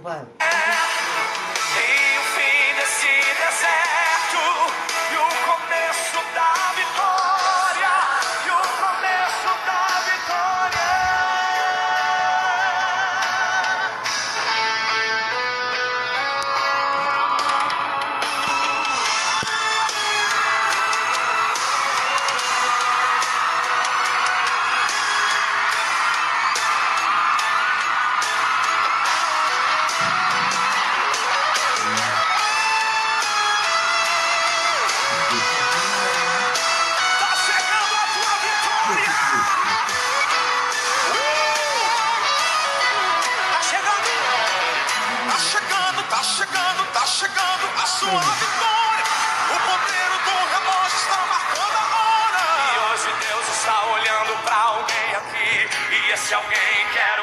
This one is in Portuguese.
不了 E esse alguém quer